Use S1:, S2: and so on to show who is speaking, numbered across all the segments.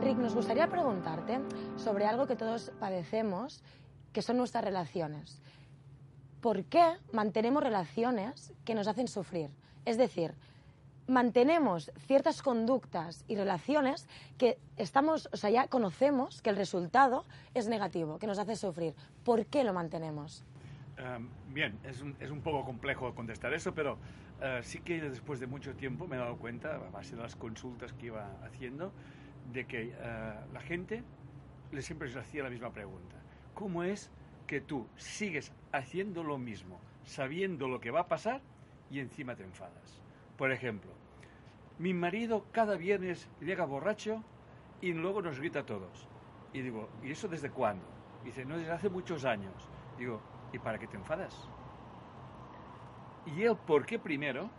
S1: Enric, nos gustaría preguntarte sobre algo que todos padecemos, que son nuestras relaciones. ¿Por qué mantenemos relaciones que nos hacen sufrir? Es decir, mantenemos ciertas conductas y relaciones que estamos, o sea, ya conocemos que el resultado es negativo, que nos hace sufrir. ¿Por qué lo mantenemos?
S2: Um, bien, es un, es un, poco complejo contestar eso, pero uh, sí que después de mucho tiempo me he dado cuenta, a base de las consultas que iba haciendo, de que uh, la gente le siempre les hacía la misma pregunta. ¿Cómo es que tú sigues haciendo lo mismo, sabiendo lo que va a pasar y encima te enfadas? Por ejemplo, mi marido cada viernes llega borracho y luego nos grita a todos. Y digo, ¿y eso desde cuándo? dice, no, desde hace muchos años. Digo, ¿y para qué te enfadas? Y el por qué primero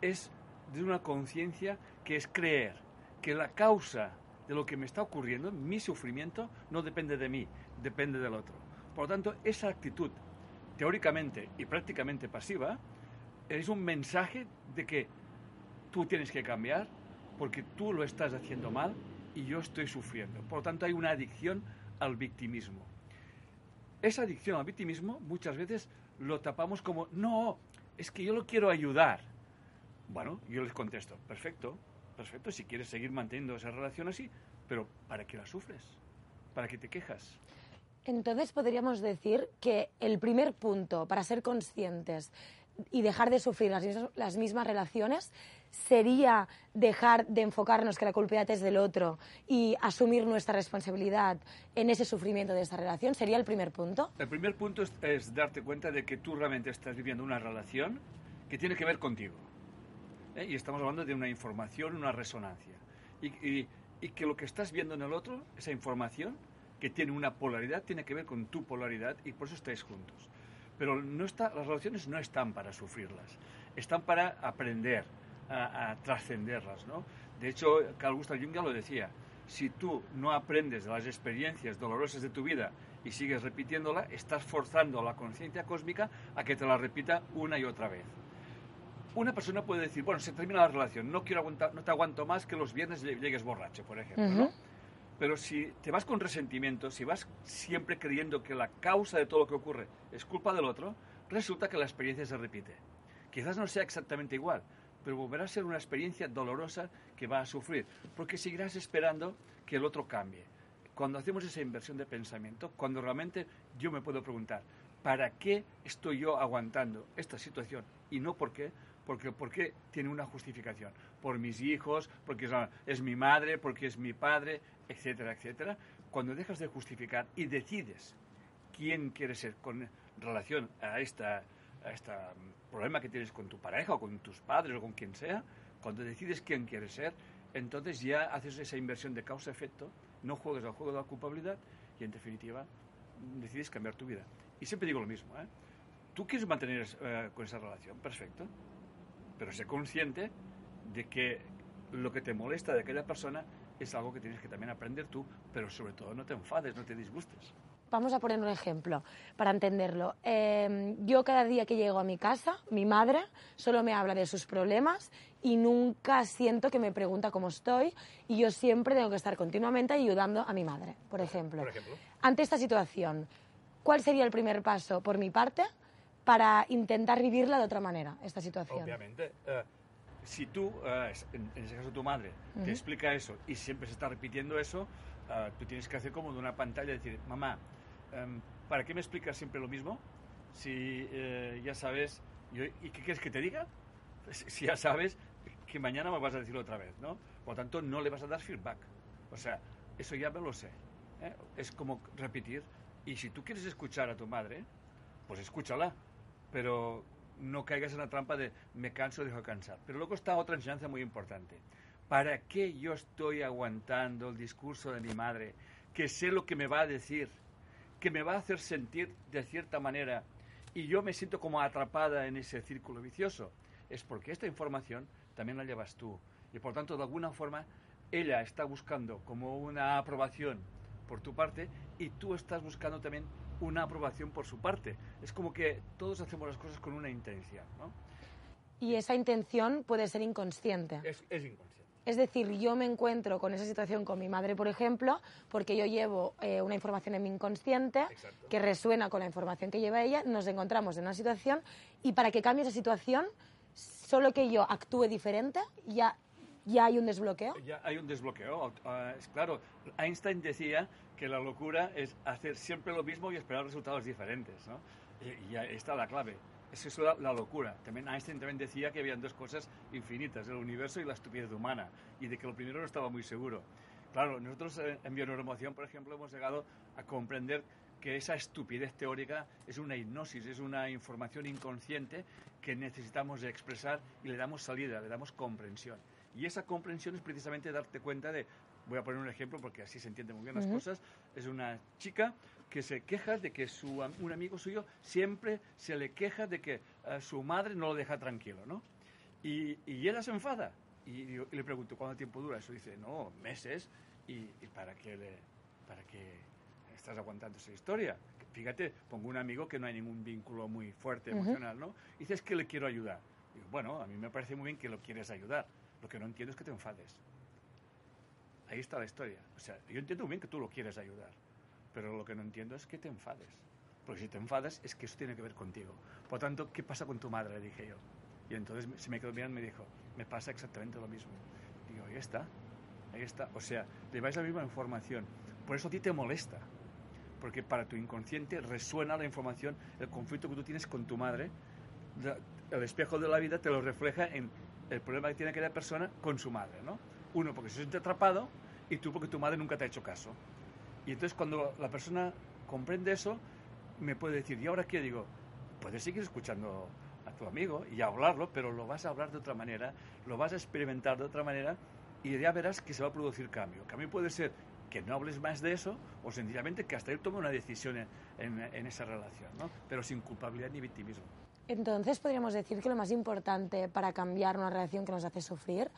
S2: es de una conciencia que es creer que la causa de lo que me está ocurriendo, mi sufrimiento, no depende de mí, depende del otro. Por lo tanto, esa actitud teóricamente y prácticamente pasiva es un mensaje de que tú tienes que cambiar porque tú lo estás haciendo mal y yo estoy sufriendo. Por lo tanto, hay una adicción al victimismo. Esa adicción al victimismo muchas veces lo tapamos como, no, es que yo lo quiero ayudar. Bueno, yo les contesto, perfecto, perfecto, si quieres seguir manteniendo esa relación así, pero ¿para qué la sufres? ¿Para qué te quejas?
S1: Entonces podríamos decir que el primer punto para ser conscientes y dejar de sufrir las mismas, las mismas, relaciones sería dejar de enfocarnos que la culpa es del otro y asumir nuestra responsabilidad en ese sufrimiento de esa relación? ¿Sería el primer punto?
S2: El primer punto es, es darte cuenta de que tú realmente estás viviendo una relación que tiene que ver contigo. ¿Eh? Y estamos hablando de una información, una resonancia. Y, que lo que estás viendo en el otro, esa información, que tiene una polaridad, tiene que ver con tu polaridad y por eso estáis juntos. Pero no está, las relaciones no están para sufrirlas, están para aprender a, trascenderlas. ¿no? De hecho, Carl Gustav Jung lo decía, si tú no aprendes de las experiencias dolorosas de tu vida y sigues repitiéndola, estás forzando a la conciencia cósmica a que te la repita una y otra vez. Una persona puede decir, bueno, se termina la relación, no quiero aguantar, no te aguanto más que los viernes llegues borracho, por ejemplo, uh -huh. ¿no? Pero si te vas con resentimiento, si vas siempre creyendo que la causa de todo lo que ocurre es culpa del otro, resulta que la experiencia se repite. Quizás no sea exactamente igual, pero volverá a ser una experiencia dolorosa que va a sufrir, porque seguirás esperando que el otro cambie. Cuando hacemos esa inversión de pensamiento, cuando realmente yo me puedo preguntar, ¿para qué estoy yo aguantando esta situación? Y no por qué, porque el por qué tiene una justificación. Por mis hijos, porque es, es mi madre, porque es mi padre, etcétera, etcétera. Cuando dejas de justificar y decides quién quieres ser con relación a esta a este problema que tienes con tu pareja o con tus padres o con quien sea, cuando decides quién quieres ser, entonces ya haces esa inversión de causa-efecto, no juegas al juego de la culpabilidad y en definitiva decides cambiar tu vida. Y siempre digo lo mismo, ¿eh? Tú quieres mantener eh, con esa relación, perfecto, pero sé consciente de que lo que te molesta de aquella persona es algo que tienes que también aprender tú, pero sobre todo no te enfades, no te disgustes.
S1: Vamos a poner un ejemplo para entenderlo. Eh, yo cada día que llego a mi casa, mi madre solo me habla de sus problemas y nunca siento que me pregunta cómo estoy y yo siempre tengo que estar continuamente ayudando a mi madre, por ejemplo.
S2: Por ejemplo.
S1: Ante esta situación, ¿cuál sería el primer paso por mi parte para intentar vivirla de otra manera, esta situación?
S2: Obviamente. Uh, si tú, uh, en, en, ese caso tu madre, uh -huh. te explica eso y siempre se está repitiendo eso, uh, tú tienes que hacer como de una pantalla y decir, mamá, um, ¿para qué me explicas siempre lo mismo? Si eh, ya sabes, yo, ¿y qué quieres que te diga? Pues, si ya sabes que mañana me vas a decir otra vez, ¿no? Por lo tanto, no le vas a dar feedback. O sea, eso ya me lo sé. ¿eh? Es como repetir. Y si tú quieres escuchar a tu madre, pues escúchala. Pero no caigas en la trampa de me canso, dejo de cansar. Pero luego está otra enseñanza muy importante. ¿Para qué yo estoy aguantando el discurso de mi madre? Que sé lo que me va a decir, que me va a hacer sentir de cierta manera y yo me siento como atrapada en ese círculo vicioso. Es porque esta información también la llevas tú. Y por tanto, de alguna forma, ella está buscando como una aprobación por tu parte y tú estás buscando también una aprobación por su parte. Es como que todos hacemos las cosas con una intención, ¿no?
S1: Y esa intención puede ser inconsciente.
S2: Es, es inconsciente.
S1: Es decir, yo me encuentro con esa situación con mi madre, por ejemplo, porque yo llevo eh, una información en mi inconsciente
S2: Exacto.
S1: que resuena con la información que lleva ella, nos encontramos en una situación y para que cambie esa situación, solo que yo actúe diferente, ya, ya hay un desbloqueo.
S2: Ya hay un desbloqueo. Es claro, Einstein decía que la locura es hacer siempre lo mismo y esperar resultados diferentes. ¿no? Y, y ahí está la clave. Eso es la, la locura. También Einstein también decía que habían dos cosas infinitas, el universo y la estupidez humana, y de que lo primero no estaba muy seguro. Claro, nosotros eh, en bioneuromoción, por ejemplo, hemos llegado a comprender que esa estupidez teórica es una hipnosis, es una información inconsciente que necesitamos expresar y le damos salida, le damos comprensión. Y esa comprensión es precisamente darte cuenta de, voy a poner un ejemplo porque así se entienden muy bien las
S1: Ujú.
S2: cosas, es una chica que se queja de que su, un amigo suyo siempre se le queja de que eh, su madre no lo deja tranquilo, ¿no? Y, y ella se enfada. Y, y le pregunto, ¿cuánto tiempo dura eso? Dice, no, meses. ¿Y, y para, qué le, para qué estás aguantando esa historia? Fíjate, pongo un amigo que no hay ningún vínculo muy fuerte emocional, ¿no? Y dices que le quiero ayudar. Digo, bueno, a mí me parece muy bien que lo quieres ayudar. Lo que no entiendo es que te enfades. Ahí está la historia. O sea, yo entiendo bien que tú lo quieres ayudar, pero lo que no entiendo es que te enfades. Porque si te enfadas es que eso tiene que ver contigo. Por tanto, ¿qué pasa con tu madre? Le dije yo. Y entonces se me quedó mirando y me dijo, me pasa exactamente lo mismo. Digo, ahí está, ahí está. O sea, le vais la misma información. Por eso a ti te molesta. Porque para tu inconsciente resuena la información, el conflicto que tú tienes con tu madre. El espejo de la vida te lo refleja en el problema que tiene aquella persona con su madre, ¿no? Uno porque se siente atrapado y tú porque tu madre nunca te ha hecho caso. Y entonces cuando la persona comprende eso, me puede decir, ¿y ahora qué? Digo, puedes seguir escuchando a tu amigo y hablarlo, pero lo vas a hablar de otra manera, lo vas a experimentar de otra manera y ya verás que se va a producir cambio. Cambio puede ser que no hables más de eso o sencillamente que hasta él tome una decisión en, en- en esa relación, ¿no? Pero sin culpabilidad ni victimismo.
S1: Entonces podríamos decir que lo más importante para cambiar una relación que nos hace sufrir,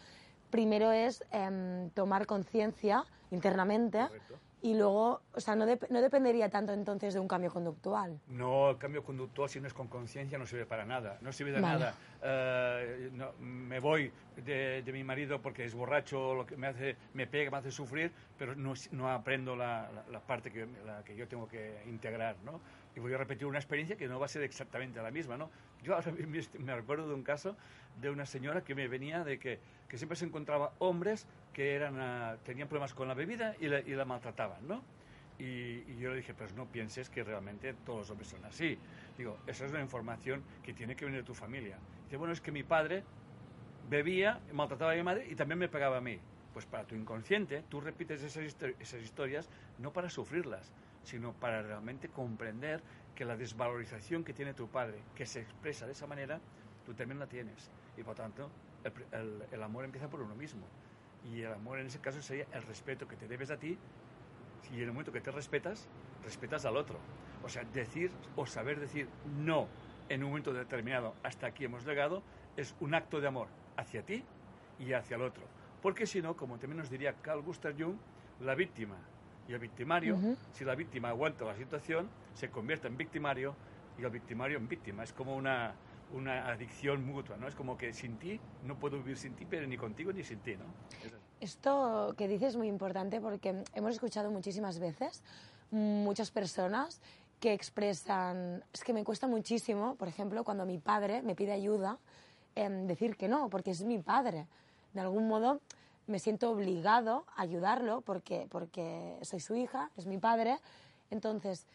S1: primero es em, tomar conciencia internamente
S2: Correcto.
S1: y luego, o sea, no, dep- no dependería tanto entonces de un cambio conductual.
S2: No, el cambio conductual si no es con conciencia no sirve para nada, no sirve de
S1: Vale.
S2: nada. Eh, no, me voy de, de mi marido porque es borracho, lo que me hace, me pega, me hace sufrir, pero no, no aprendo la, la- la parte que, la que yo tengo que integrar, ¿no? Y voy a repetir una experiencia que no va a ser exactamente la misma, ¿no? Yo ahora me recuerdo de un caso de una señora que me venía de que, que siempre se encontraba hombres que eran, ah, tenían problemas con la bebida y la, maltrataban, ¿no? Y, yo le dije, pues no pienses que realmente todos los hombres son así. Digo, esa es una información que tiene que venir de tu familia. Dice, bueno, es que mi padre bebía, maltrataba a mi madre y también me pegaba a mí. Pues para tu inconsciente, tú repites esas, esas historias no para sufrirlas, sino para realmente comprender que la desvalorización que tiene tu padre, que se expresa de esa manera, tú también la tienes. Y por tanto, el, pr- el- el amor empieza por uno mismo. Y el amor en ese caso sería el respeto que te debes a ti y en el momento que te respetas, respetas al otro. O sea, decir o saber decir no en un momento determinado, hasta aquí hemos llegado, es un acto de amor hacia ti y hacia el otro. Porque si no, como también nos diría Carl Gustav Jung, la víctima y el victimario, si la víctima aguanta la situación, se convierte en victimario y el victimario en víctima. Es como una, una adicción mutua, ¿no? Es como que sin ti, no puedo vivir sin ti, pero ni contigo ni sin ti, ¿no?
S1: Esto que dices es muy importante porque hemos escuchado muchísimas veces muchas personas que expresan, es que me cuesta muchísimo, por ejemplo, cuando mi padre me pide ayuda, em, decir que no, porque es mi padre. De algún modo me siento obligado a ayudarlo porque, porque soy su hija, es mi padre. Entonces,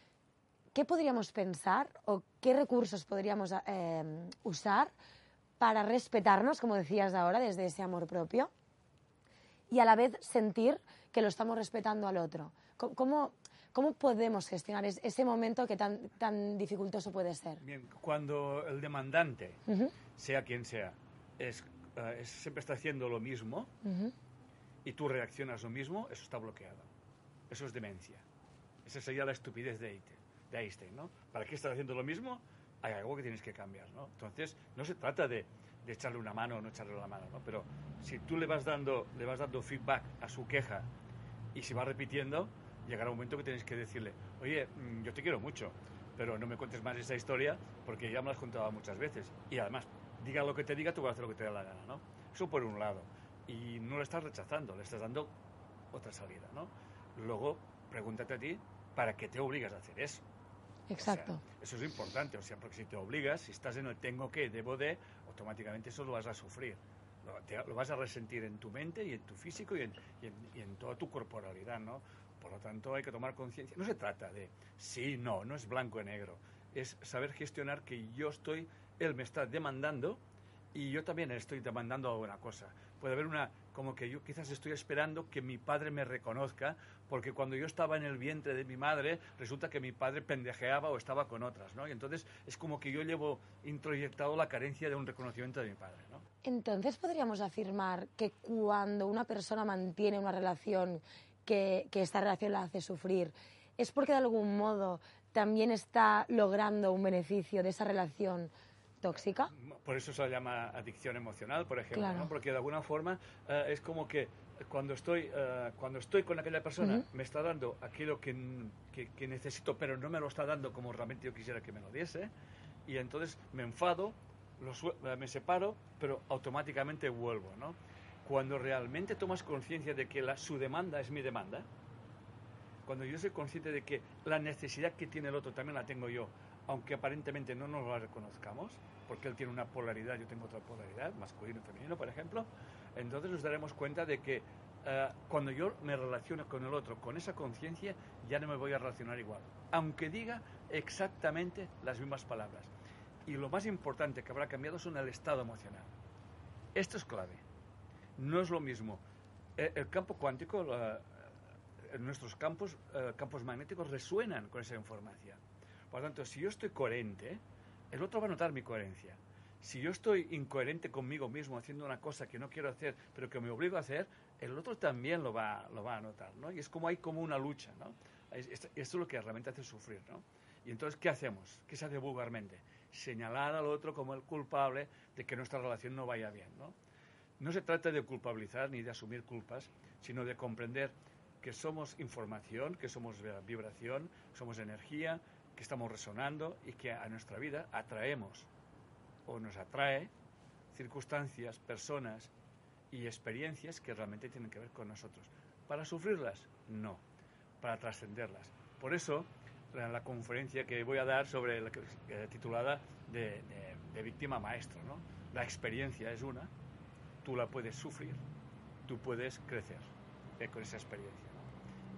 S1: ¿qué podríamos pensar o qué recursos podríamos em, usar para respetarnos, como decías ahora, desde ese amor propio? y a la vez sentir que lo estamos respetando al otro. ¿Cómo, cómo podemos gestionar es- ese momento que tan, tan dificultoso puede ser?
S2: Bien, cuando el demandante,
S1: Ujú,
S2: sea quien sea, es, eh, es- siempre está haciendo lo mismo
S1: ujú.
S2: y tú reaccionas lo mismo, eso está bloqueado. Eso es demencia. Esa sería la estupidez de Einstein, de Einstein, ¿no? ¿Para qué estás haciendo lo mismo? Hay algo que tienes que cambiar, ¿no? Entonces, no se trata de, de echarle una mano o no echarle la mano, ¿no? Pero si tú le vas dando, le vas dando feedback a su queja y si va repitiendo, llegará un momento que tienes que decirle, oye, mm, yo te quiero mucho, pero no me cuentes más esa historia porque ya me la has contado muchas veces. Y además, diga lo que te diga, tú vas a hacer lo que te dé la gana, ¿no? Eso por un lado. y no le estás rechazando, le estás dando otra salida, ¿no? Luego, pregúntate a ti, ¿para qué te obligas a hacer eso?
S1: Exacto.
S2: eso es importante, o sea, porque si te obligas, si estás en el tengo que, debo de, automáticamente eso lo vas a sufrir. Lo, vas a resentir en tu mente y en tu físico y en, y en, toda tu corporalidad, ¿no? Por lo tanto, hay que tomar conciencia. No se trata de sí, no, no es blanco y negro. Es saber gestionar que yo estoy, él me está demandando y yo también estoy demandando alguna cosa. Puede haber una, como que yo quizás estoy esperando que mi padre me reconozca, porque cuando yo estaba en el vientre de mi madre, resulta que mi padre pendejeaba o estaba con otras, ¿no? Y entonces es como que yo llevo introyectado la carencia de un reconocimiento de mi padre, ¿no?
S1: Entonces podríamos afirmar que cuando una persona mantiene una relación que, que esta relación la hace sufrir, es porque de algún modo también está logrando un beneficio de esa relación tóxica.
S2: Por eso se llama adicción emocional, por ejemplo, ¿no? porque de alguna forma eh, es como que cuando estoy, eh, cuando estoy con aquella persona me está dando aquello que, que, necesito, pero no me lo está dando como realmente yo quisiera que me lo diese, y entonces me enfado, lo, eh, me separo, pero automáticamente vuelvo. ¿no? Cuando realmente tomas conciencia de que la, su demanda es mi demanda, cuando yo soy consciente de que la necesidad que tiene el otro también la tengo yo, aunque aparentemente no nos la reconozcamos, porque él tiene una polaridad, yo tengo otra polaridad, masculino y femenino, por ejemplo, entonces nos daremos cuenta de que eh, cuando yo me relaciono con el otro con esa conciencia, ya no me voy a relacionar igual, aunque diga exactamente las mismas palabras. Y lo más importante que habrá cambiado son el estado emocional. Esto es clave. No es lo mismo. Eh, el campo cuántico, nuestros campos, eh, campos magnéticos resuenan con esa información. Por lo tanto, si yo estoy coherente, el otro va a notar mi coherencia. Si yo estoy incoherente conmigo mismo haciendo una cosa que no quiero hacer, pero que me obligo a hacer, el otro también lo va, lo va a notar, ¿no? Y es como hay como una lucha, ¿no? Esto es lo que realmente hace sufrir, ¿no? Y entonces, ¿qué hacemos? ¿Qué se hace vulgarmente? Señalar al otro como el culpable de que nuestra relación no vaya bien, ¿no? No se trata de culpabilizar ni de asumir culpas, sino de comprender que somos información, que somos vibración, somos energía, que estamos resonando y que a nuestra vida atraemos o nos atrae circunstancias, personas y experiencias que realmente tienen que ver con nosotros. ¿Para sufrirlas? No, para trascenderlas. Por eso, la, la, conferencia que voy a dar sobre la eh, titulada de, víctima maestro, ¿no? La experiencia es una, tú la puedes sufrir, tú puedes crecer eh, con esa experiencia.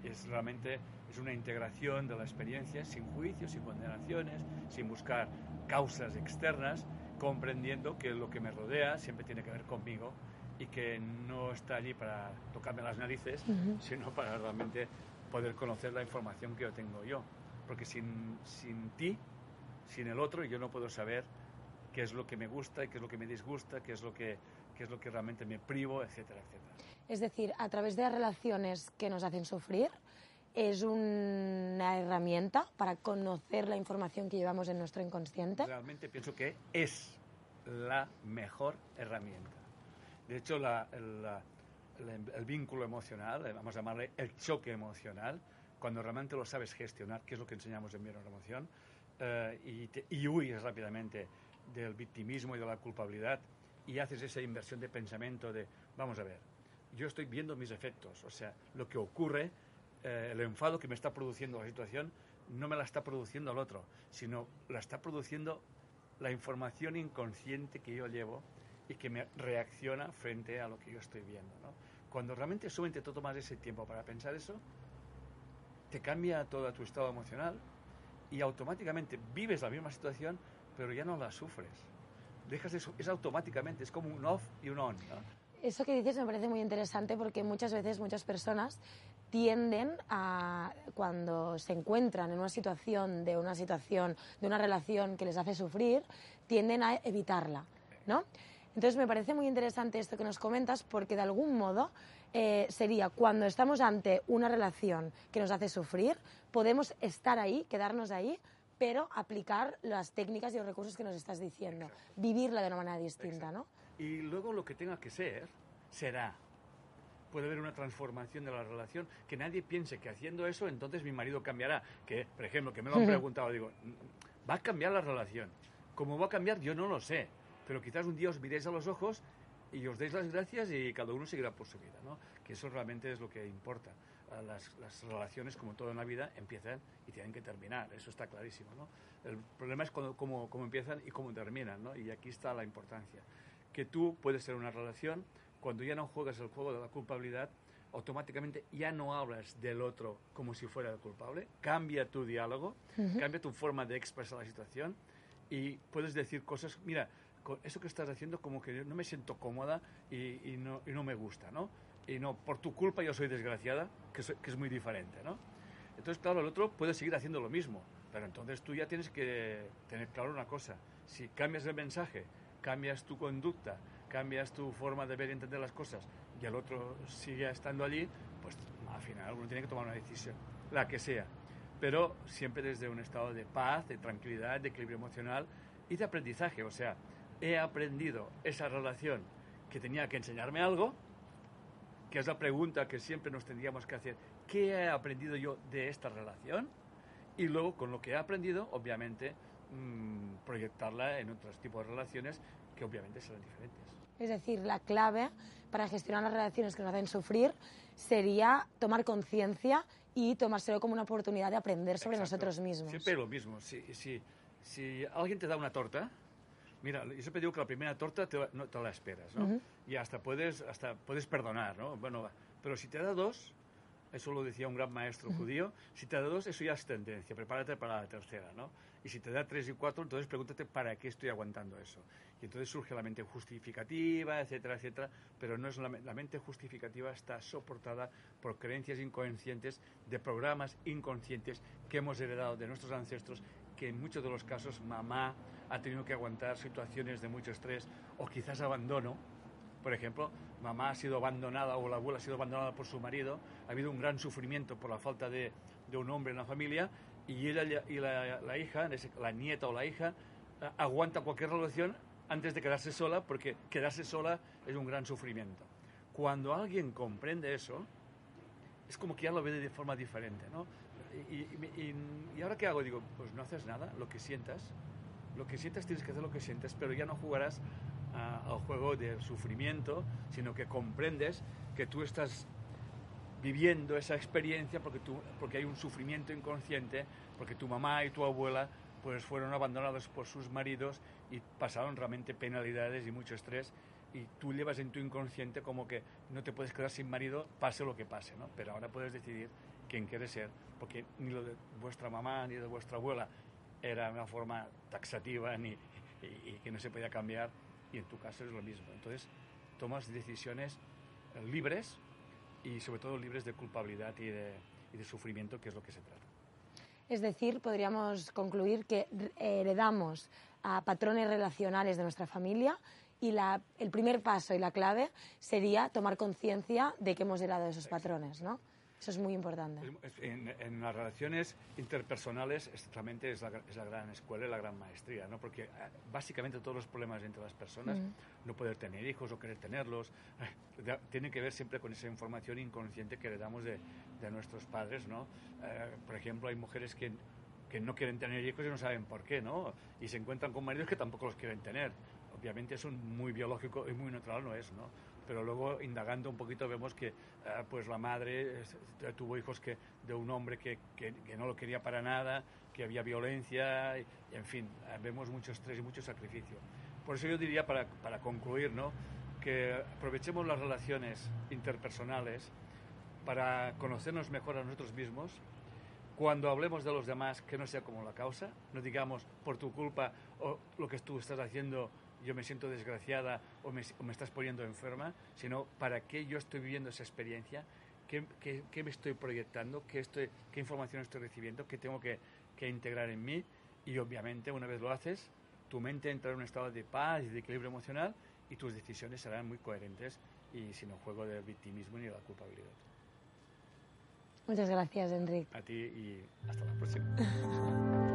S2: Es realmente es una integración de la experiencia sin juicios, sin condenaciones, sin buscar causas externas, comprendiendo que lo que me rodea siempre tiene que ver conmigo y que no está allí para tocarme las narices, sino para realmente poder conocer la información que yo tengo yo. Porque sin, sin ti, sin el otro, yo no puedo saber qué es lo que me gusta y qué es lo que me disgusta, qué es lo que, qué es lo que realmente me privo, etcétera, etcétera.
S1: Es decir, a través de las relaciones que nos hacen sufrir, es una herramienta para conocer la información que llevamos en nuestro inconsciente.
S2: Realmente pienso que es la mejor herramienta. De hecho, el, vínculo emocional, eh, vamos a llamarle el choque emocional, cuando realmente lo sabes gestionar, que es lo que enseñamos en Emoción, eh, y, te, y huyes rápidamente del victimismo y de la culpabilidad y haces esa inversión de pensamiento de, vamos a ver, yo estoy viendo mis efectos, o sea, lo que ocurre eh, el enfado que me está produciendo la situación no me la está produciendo el otro, sino la está produciendo la información inconsciente que yo llevo y que me reacciona frente a lo que yo estoy viendo. ¿no? Cuando realmente solamente tú tomas ese tiempo para pensar eso, te cambia todo tu estado emocional y automáticamente vives la misma situación, pero ya no la sufres. Dejas eso, es automáticamente, es como un off y un on.
S1: Eso que dices me parece muy interesante porque muchas veces muchas personas tienden a, cuando se encuentran en una situación de una situación, de una relación que les hace sufrir, tienden a evitarla, ¿no? Entonces me parece muy interesante esto que nos comentas porque de algún modo eh, sería cuando estamos ante una relación que nos hace sufrir, podemos estar ahí, quedarnos ahí, pero aplicar las técnicas y los recursos que nos estás diciendo, vivirla de una manera distinta, ¿no?
S2: Y luego lo que tenga que ser, será puede haber una transformación de la relación, que nadie piense que haciendo eso entonces mi marido cambiará. Que, por ejemplo, que me lo han preguntado, digo, va a cambiar la relación. ¿Cómo va a cambiar? Yo no lo sé. Pero quizás un día os miréis a los ojos y os deis las gracias y cada uno seguirá por su vida, ¿no? Que eso realmente es lo que importa. Ah, Las, las relaciones, como todo en la vida, empiezan y tienen que terminar, eso está clarísimo, ¿no? El problema es cuando, cómo, cómo empiezan y cómo terminan, ¿no? Y aquí está la importancia. Que tú puedes ser una relación, cuando ya no juegas el juego de la culpabilidad, automáticamente ya no hablas del otro como si fuera el culpable, cambia tu diálogo, cambia tu forma de expresar la situación y puedes decir cosas, mira, con eso que estás haciendo como que no me siento cómoda y, y no, y no me gusta, ¿no? Y no, por tu culpa yo soy desgraciada, que, soy- que es muy diferente, ¿no? Entonces, claro, el otro puede seguir haciendo lo mismo, pero entonces tú ya tienes que tener claro una cosa. Si cambias el mensaje, cambias tu conducta, cambias tu forma de ver y entender las cosas, y el otro sigue estando allí, pues al final uno tiene que tomar una decisión, la que sea. Pero siempre desde un estado de paz, de tranquilidad, de equilibrio emocional y de aprendizaje. O sea, he aprendido esa relación que tenía que enseñarme algo, que es la pregunta que siempre nos tendríamos que hacer. ¿Qué he aprendido yo de esta relación? Y luego, con lo que he aprendido, obviamente, mm, proyectarla en otros tipos de relaciones que obviamente serán diferentes.
S1: Es decir, la clave para gestionar las relaciones que nos hacen sufrir sería tomar conciencia y tomárselo como una oportunidad de aprender sobre
S2: Exacto.
S1: nosotros mismos.
S2: Siempre lo mismo. Si, si, si alguien te da una torta, mira, yo siempre digo que la primera torta te, no te la esperas, ¿no? Y hasta puedes, hasta puedes perdonar, ¿no? Bueno, pero si te da dos, eso lo decía un gran maestro judío, si te da dos, eso ya es tendencia, prepárate para la tercera, ¿no? Y si te da tres y cuatro, entonces pregúntate para qué estoy aguantando eso. Y entonces surge la mente justificativa, etcétera, etcétera, pero no es la, la mente justificativa está soportada por creencias inconscientes de programas inconscientes que hemos heredado de nuestros ancestros, que en muchos de los casos mamá ha tenido que aguantar situaciones de mucho estrés o quizás abandono, por ejemplo, mamá ha sido abandonada o la abuela ha sido abandonada por su marido, ha habido un gran sufrimiento por la falta de, de un hombre en la familia y ella y la, hija, la nieta o la hija, aguanta cualquier relación antes de quedarse sola porque quedarse sola es un gran sufrimiento. Cuando alguien comprende eso, es como que ya lo ve de forma diferente, ¿no? Y ahora qué hago? Digo, pues no haces nada, lo que sientas, lo que sientas tienes que hacer lo que sientes, pero ya no jugarás al juego del sufrimiento, sino que comprendes que tú estás viviendo esa experiencia porque, tú, porque hay un sufrimiento inconsciente, porque tu mamá y tu abuela pues fueron abandonados por sus maridos y pasaron realmente penalidades y mucho estrés y tú llevas en tu inconsciente como que no te puedes quedar sin marido pase lo que pase, ¿no? Pero ahora puedes decidir quién quieres ser, porque ni lo de vuestra mamá ni de vuestra abuela era una forma taxativa ni, y, y que no se podía cambiar y en tu caso es lo mismo. Entonces tomas decisiones eh, libres y sobre todo libres de culpabilidad y de, y de sufrimiento, que es lo que se trata.
S1: Es decir, podríamos concluir que eh, heredamos a patrones relacionales de nuestra familia y la- el primer paso y la clave sería tomar conciencia de que hemos heredado esos patrones, ¿no? Eso es muy importante.
S2: En, en las relaciones interpersonales es- realmente es la, es la gran escuela y la gran maestría, ¿no? Porque eh, básicamente todos los problemas entre las personas, no poder tener hijos o querer tenerlos, eh, tienen que ver siempre con esa información inconsciente que heredamos de, de nuestros padres, ¿no? Eh, por ejemplo, hay mujeres que, que no quieren tener hijos y no saben por qué, ¿no? Y se encuentran con maridos que tampoco los quieren tener. Obviamente es muy biológico y muy natural no es, ¿no? Pero luego indagando un poquito vemos que eh, pues la madre tuvo hijos que de un hombre que, que- que no lo quería para nada, que había violencia, y en fin, eh, vemos mucho estrés y mucho sacrificio. Por eso yo diría, para, para concluir, ¿no? que aprovechemos las relaciones interpersonales para conocernos mejor a nosotros mismos, cuando hablemos de los demás, que no sea como la causa, no digamos por tu culpa o lo que tú estás haciendo, yo me siento desgraciada o me, o me estás poniendo enferma, sino para qué yo estoy viviendo esa experiencia, qué, qué- qué me estoy proyectando, qué, estoy, qué información estoy recibiendo, qué tengo que, que integrar en mí y obviamente una vez lo haces, tu mente entra en un estado de paz y de equilibrio emocional y tus decisiones serán muy coherentes y sin un juego de victimismo ni de la culpabilidad.
S1: Muchas gracias, Enric.
S2: A ti y hasta la próxima.